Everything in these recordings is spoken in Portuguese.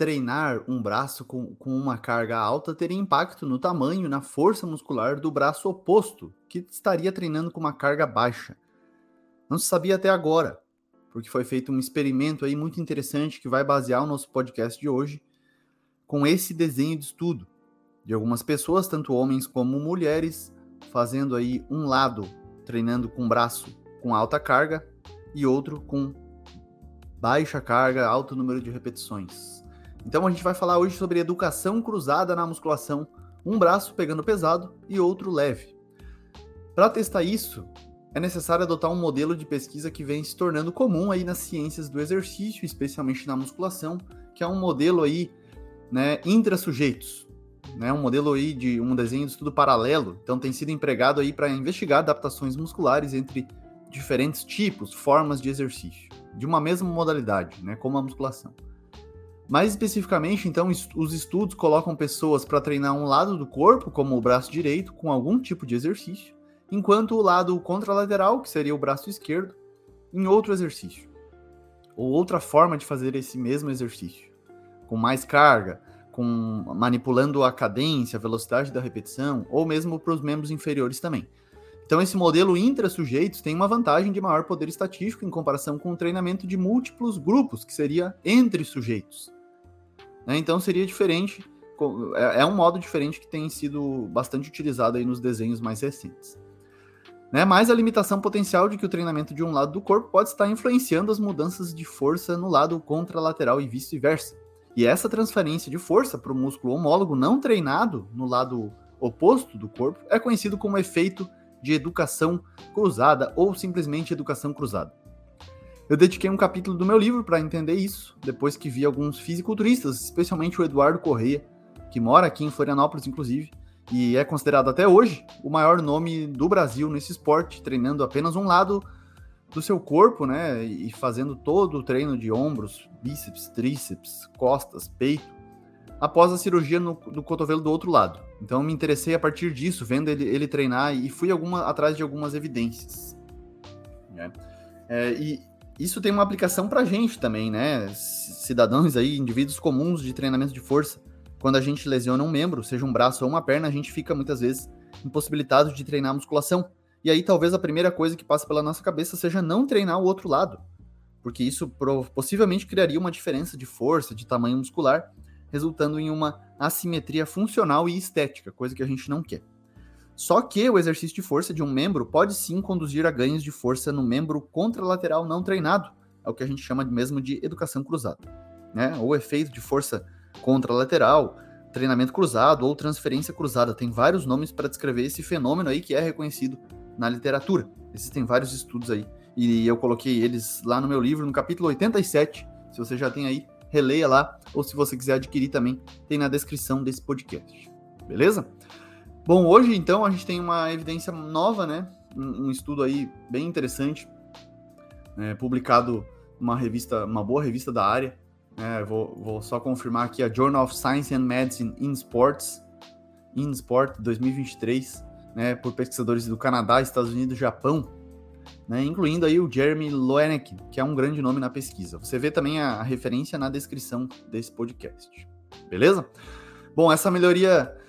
treinar um braço com, com uma carga alta teria impacto no tamanho na força muscular do braço oposto, que estaria treinando com uma carga baixa. Não se sabia até agora, porque foi feito um experimento aí muito interessante que vai basear o nosso podcast de hoje com esse desenho de estudo de algumas pessoas, tanto homens como mulheres, fazendo aí um lado treinando com braço com alta carga e outro com baixa carga, alto número de repetições. Então a gente vai falar hoje sobre educação cruzada na musculação, um braço pegando pesado e outro leve. Para testar isso, é necessário adotar um modelo de pesquisa que vem se tornando comum aí nas ciências do exercício, especialmente na musculação, que é um modelo aí, né, intra-sujeitos, né, um modelo aí de um desenho de estudo paralelo, então tem sido empregado aí para investigar adaptações musculares entre diferentes tipos, formas de exercício, de uma mesma modalidade, né, como a musculação. Mais especificamente, então, os estudos colocam pessoas para treinar um lado do corpo, como o braço direito, com algum tipo de exercício, enquanto o lado contralateral, que seria o braço esquerdo, em outro exercício. Ou outra forma de fazer esse mesmo exercício, com mais carga, com manipulando a cadência, a velocidade da repetição, ou mesmo para os membros inferiores também. Então, esse modelo intra-sujeitos tem uma vantagem de maior poder estatístico em comparação com o treinamento de múltiplos grupos, que seria entre sujeitos. Né? Então seria diferente, é, é um modo diferente que tem sido bastante utilizado aí nos desenhos mais recentes. Né? Mas a limitação potencial de que o treinamento de um lado do corpo pode estar influenciando as mudanças de força no lado contralateral e vice-versa. E essa transferência de força para o músculo homólogo não treinado no lado oposto do corpo é conhecido como efeito de educação cruzada ou simplesmente educação cruzada. Eu dediquei um capítulo do meu livro para entender isso, depois que vi alguns fisiculturistas, especialmente o Eduardo Correia, que mora aqui em Florianópolis, inclusive, e é considerado até hoje o maior nome do Brasil nesse esporte, treinando apenas um lado do seu corpo, né? E fazendo todo o treino de ombros, bíceps, tríceps, costas, peito, após a cirurgia no, do cotovelo do outro lado. Então me interessei a partir disso, vendo ele, ele treinar e fui alguma, atrás de algumas evidências. Né? É, e isso tem uma aplicação para gente também, né? Cidadãos aí, indivíduos comuns de treinamento de força. Quando a gente lesiona um membro, seja um braço ou uma perna, a gente fica muitas vezes impossibilitado de treinar a musculação. E aí talvez a primeira coisa que passa pela nossa cabeça seja não treinar o outro lado, porque isso possivelmente criaria uma diferença de força, de tamanho muscular, resultando em uma assimetria funcional e estética, coisa que a gente não quer. Só que o exercício de força de um membro pode sim conduzir a ganhos de força no membro contralateral não treinado, é o que a gente chama mesmo de educação cruzada, né? Ou efeito de força contralateral, treinamento cruzado ou transferência cruzada. Tem vários nomes para descrever esse fenômeno aí que é reconhecido na literatura. Existem vários estudos aí e eu coloquei eles lá no meu livro, no capítulo 87. Se você já tem aí, releia lá, ou se você quiser adquirir também, tem na descrição desse podcast. Beleza? Bom, hoje então a gente tem uma evidência nova, né? Um, um estudo aí bem interessante, né? publicado numa revista, uma boa revista da área. Né? Vou, vou, só confirmar aqui a Journal of Science and Medicine in Sports, in Sport 2023, né? Por pesquisadores do Canadá, Estados Unidos, Japão, né? Incluindo aí o Jeremy Loenek, que é um grande nome na pesquisa. Você vê também a referência na descrição desse podcast. Beleza? Bom, essa melhoria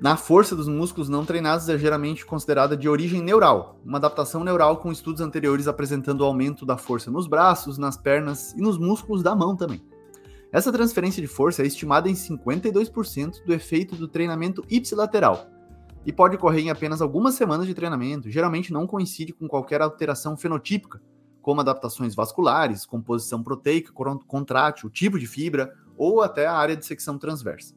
na força dos músculos não treinados é geralmente considerada de origem neural, uma adaptação neural com estudos anteriores apresentando aumento da força nos braços, nas pernas e nos músculos da mão também. Essa transferência de força é estimada em 52% do efeito do treinamento ipsilateral e pode ocorrer em apenas algumas semanas de treinamento, geralmente não coincide com qualquer alteração fenotípica, como adaptações vasculares, composição proteica, contrátil, tipo de fibra ou até a área de secção transversa.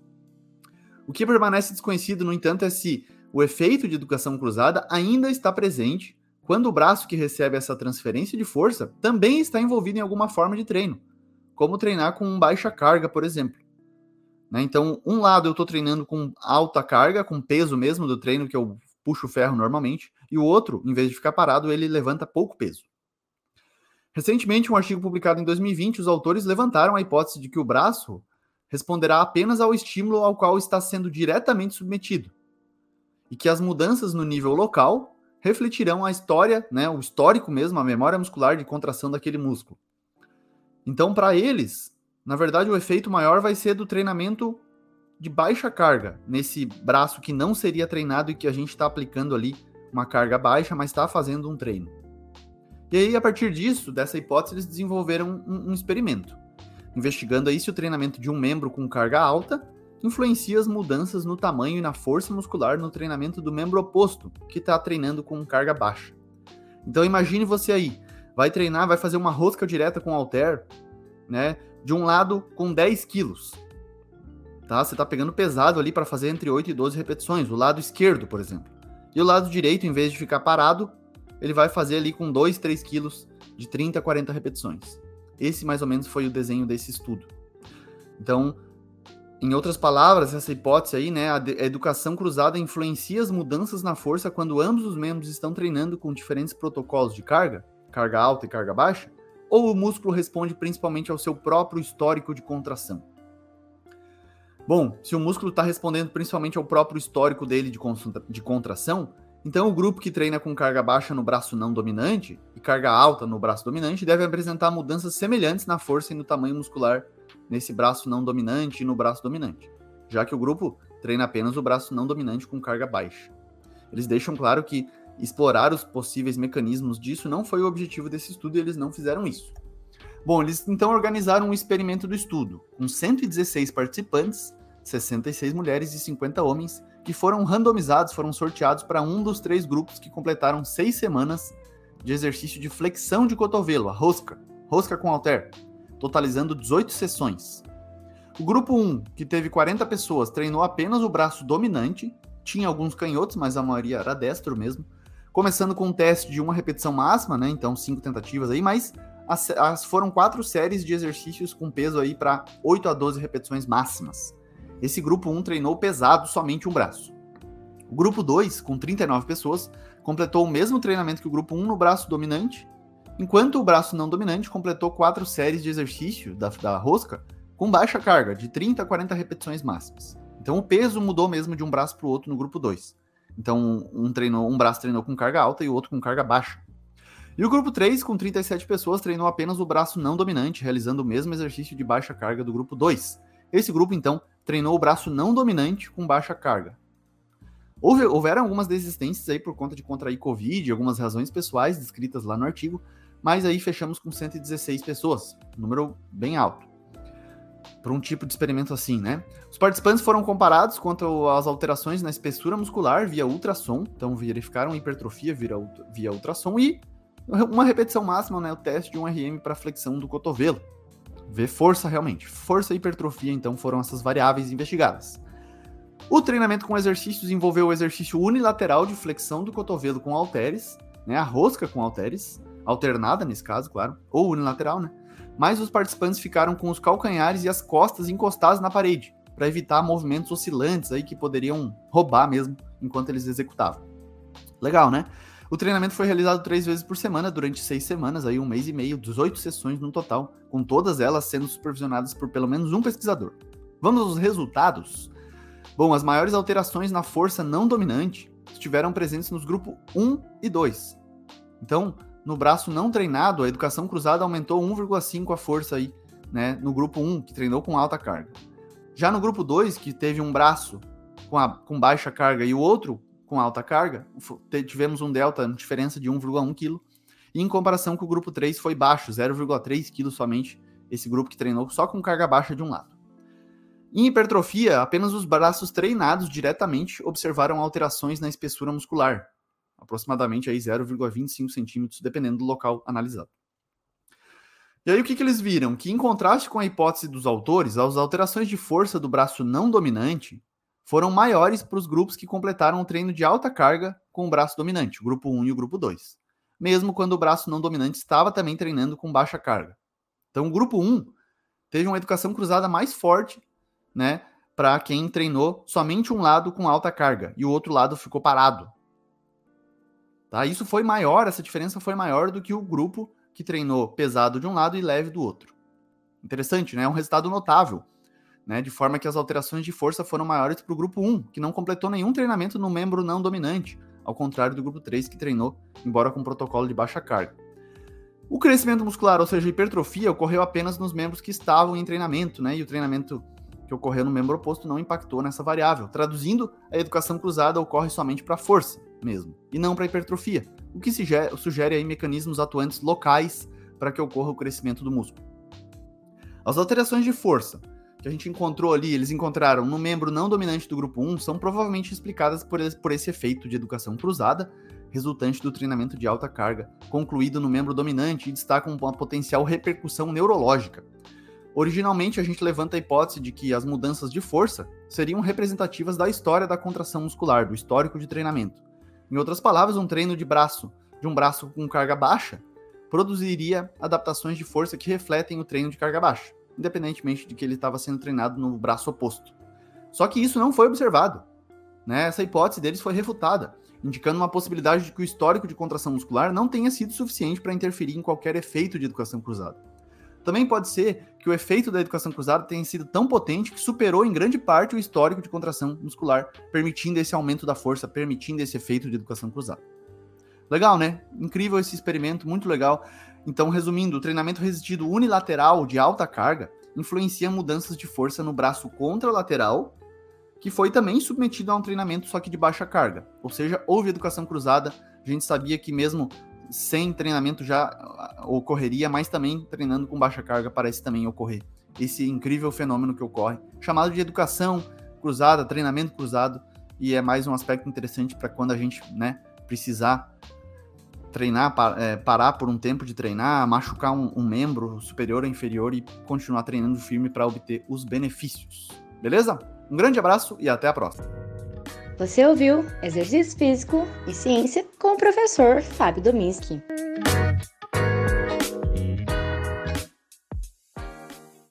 O que permanece desconhecido, no entanto, é se o efeito de educação cruzada ainda está presente quando o braço que recebe essa transferência de força também está envolvido em alguma forma de treino, como treinar com baixa carga, por exemplo. Né? Então, um lado eu estou treinando com alta carga, com peso mesmo do treino, que eu puxo o ferro normalmente, e o outro, em vez de ficar parado, ele levanta pouco peso. Recentemente, um artigo publicado em 2020, os autores levantaram a hipótese de que o braço responderá apenas ao estímulo ao qual está sendo diretamente submetido, e que as mudanças no nível local refletirão a história, né, o histórico mesmo, a memória muscular de contração daquele músculo. Então, para eles, na verdade, o efeito maior vai ser do treinamento de baixa carga, nesse braço que não seria treinado e que a gente está aplicando ali uma carga baixa, mas está fazendo um treino. E aí, a partir disso, dessa hipótese, eles desenvolveram um, um experimento, investigando aí se o treinamento de um membro com carga alta influencia as mudanças no tamanho e na força muscular no treinamento do membro oposto, que está treinando com carga baixa. Então imagine você aí, vai treinar, vai fazer uma rosca direta com halter, né? De um lado com 10 quilos. Tá? Você está pegando pesado ali para fazer entre 8 e 12 repetições, o lado esquerdo, por exemplo. E o lado direito, em vez de ficar parado, ele vai fazer ali com 2, 3 quilos de 30 a 40 repetições. Esse mais ou menos foi o desenho desse estudo. Então, em outras palavras, essa hipótese aí, né, a, educação cruzada influencia as mudanças na força quando ambos os membros estão treinando com diferentes protocolos de carga, carga alta e carga baixa, ou o músculo responde principalmente ao seu próprio histórico de contração? Bom, se o músculo está respondendo principalmente ao próprio histórico dele de, de contração, então o grupo que treina com carga baixa no braço não dominante e carga alta no braço dominante deve apresentar mudanças semelhantes na força e no tamanho muscular nesse braço não dominante e no braço dominante, já que o grupo treina apenas o braço não dominante com carga baixa. Eles deixam claro que explorar os possíveis mecanismos disso não foi o objetivo desse estudo e eles não fizeram isso. Bom, eles então organizaram um experimento do estudo, com 116 participantes, 66 mulheres e 50 homens, que foram randomizados, foram sorteados para um dos três grupos que completaram seis semanas de exercício de flexão de cotovelo, a rosca, rosca com halter, totalizando 18 sessões. O grupo 1, que teve 40 pessoas, treinou apenas o braço dominante, tinha alguns canhotos, mas a maioria era destro mesmo, começando com um teste de uma repetição máxima, né? Então, cinco tentativas aí, mas as, as foram quatro séries de exercícios com peso aí para 8 a 12 repetições máximas. Esse grupo 1 treinou pesado somente um braço. O grupo 2, com 39 pessoas, completou o mesmo treinamento que o grupo 1 no braço dominante enquanto o braço não dominante completou quatro séries de exercício da, da rosca com baixa carga, de 30 a 40 repetições máximas. Então o peso mudou mesmo de um braço para o outro no grupo 2. Então um, treinou, um braço treinou com carga alta e o outro com carga baixa. E o grupo 3, com 37 pessoas, treinou apenas o braço não dominante, realizando o mesmo exercício de baixa carga do grupo 2. Esse grupo, então, treinou o braço não dominante com baixa carga. Houve, houveram algumas desistências aí por conta de contrair Covid, algumas razões pessoais descritas lá no artigo, mas aí fechamos com 116 pessoas, número bem alto. Para um tipo de experimento assim, né? Os participantes foram comparados quanto às alterações na espessura muscular via ultrassom, então verificaram hipertrofia via, via ultrassom e uma repetição máxima, né? O teste de um RM para flexão do cotovelo. Ver força realmente. Força e hipertrofia, então, foram essas variáveis investigadas. O treinamento com exercícios envolveu o exercício unilateral de flexão do cotovelo com halteres, né? A rosca com halteres, alternada nesse caso, claro, ou unilateral, né? Mas os participantes ficaram com os calcanhares e as costas encostados na parede, para evitar movimentos oscilantes aí que poderiam roubar mesmo enquanto eles executavam. Legal, né? O treinamento foi realizado três vezes por semana durante seis semanas, aí um mês e meio, 18 sessões no total, com todas elas sendo supervisionadas por pelo menos um pesquisador. Vamos aos resultados? Bom, as maiores alterações na força não dominante estiveram presentes nos grupos 1 e 2. Então, no braço não treinado, a educação cruzada aumentou 1,5 a força aí, né, no grupo 1, que treinou com alta carga. Já no grupo 2, que teve um braço com, a, com baixa carga e o outro com alta carga, tivemos um delta, diferença de 1,1 kg. E em comparação com o grupo 3 foi baixo, 0,3 kg somente, esse grupo que treinou só com carga baixa de um lado. Em hipertrofia, apenas os braços treinados diretamente observaram alterações na espessura muscular, aproximadamente 0,25 centímetros, dependendo do local analisado. E aí o que, que eles viram? Que em contraste com a hipótese dos autores, as alterações de força do braço não dominante foram maiores para os grupos que completaram o treino de alta carga com o braço dominante, o grupo 1 e o grupo 2, mesmo quando o braço não dominante estava também treinando com baixa carga. Então o grupo 1 teve uma educação cruzada mais forte, né, para quem treinou somente um lado com alta carga e o outro lado ficou parado. Tá? Isso foi maior, essa diferença foi maior do que o grupo que treinou pesado de um lado e leve do outro. Interessante, né? É um resultado notável, né? De forma que as alterações de força foram maiores para o grupo 1, que não completou nenhum treinamento no membro não dominante, ao contrário do grupo 3 que treinou, embora com protocolo de baixa carga. O crescimento muscular, ou seja, hipertrofia, ocorreu apenas nos membros que estavam em treinamento, né? E o treinamento que ocorreu no membro oposto não impactou nessa variável. Traduzindo, a educação cruzada ocorre somente para força mesmo, e não para hipertrofia, o que sugere aí mecanismos atuantes locais para que ocorra o crescimento do músculo. As alterações de força que a gente encontrou ali, eles encontraram no membro não dominante do grupo 1, são provavelmente explicadas por, por esse efeito de educação cruzada, resultante do treinamento de alta carga, concluído no membro dominante e destacam uma potencial repercussão neurológica. Originalmente, a gente levanta a hipótese de que as mudanças de força seriam representativas da história da contração muscular, do histórico de treinamento. Em outras palavras, um treino de braço, de um braço com carga baixa, produziria adaptações de força que refletem o treino de carga baixa, independentemente de que ele estava sendo treinado no braço oposto. Só que isso não foi observado. Né? Essa hipótese deles foi refutada, indicando uma possibilidade de que o histórico de contração muscular não tenha sido suficiente para interferir em qualquer efeito de educação cruzada. Também pode ser que o efeito da educação cruzada tenha sido tão potente que superou em grande parte o histórico de contração muscular, permitindo esse aumento da força, permitindo esse efeito de educação cruzada. Legal, né? Incrível esse experimento, muito legal. Então, resumindo, o treinamento resistido unilateral de alta carga influencia mudanças de força no braço contralateral, que foi também submetido a um treinamento só que de baixa carga. Ou seja, houve educação cruzada. A gente sabia que mesmo sem treinamento já ah, ocorreria, mas também treinando com baixa carga parece também ocorrer. Esse incrível fenômeno que ocorre, chamado de educação cruzada, treinamento cruzado, e é mais um aspecto interessante para quando a gente né, precisar treinar, é, parar por um tempo de treinar, machucar um, um membro superior ou inferior e continuar treinando firme para obter os benefícios. Beleza? Um grande abraço e até a próxima. Você ouviu Exercício Físico e Ciência com o professor Fábio Dominski.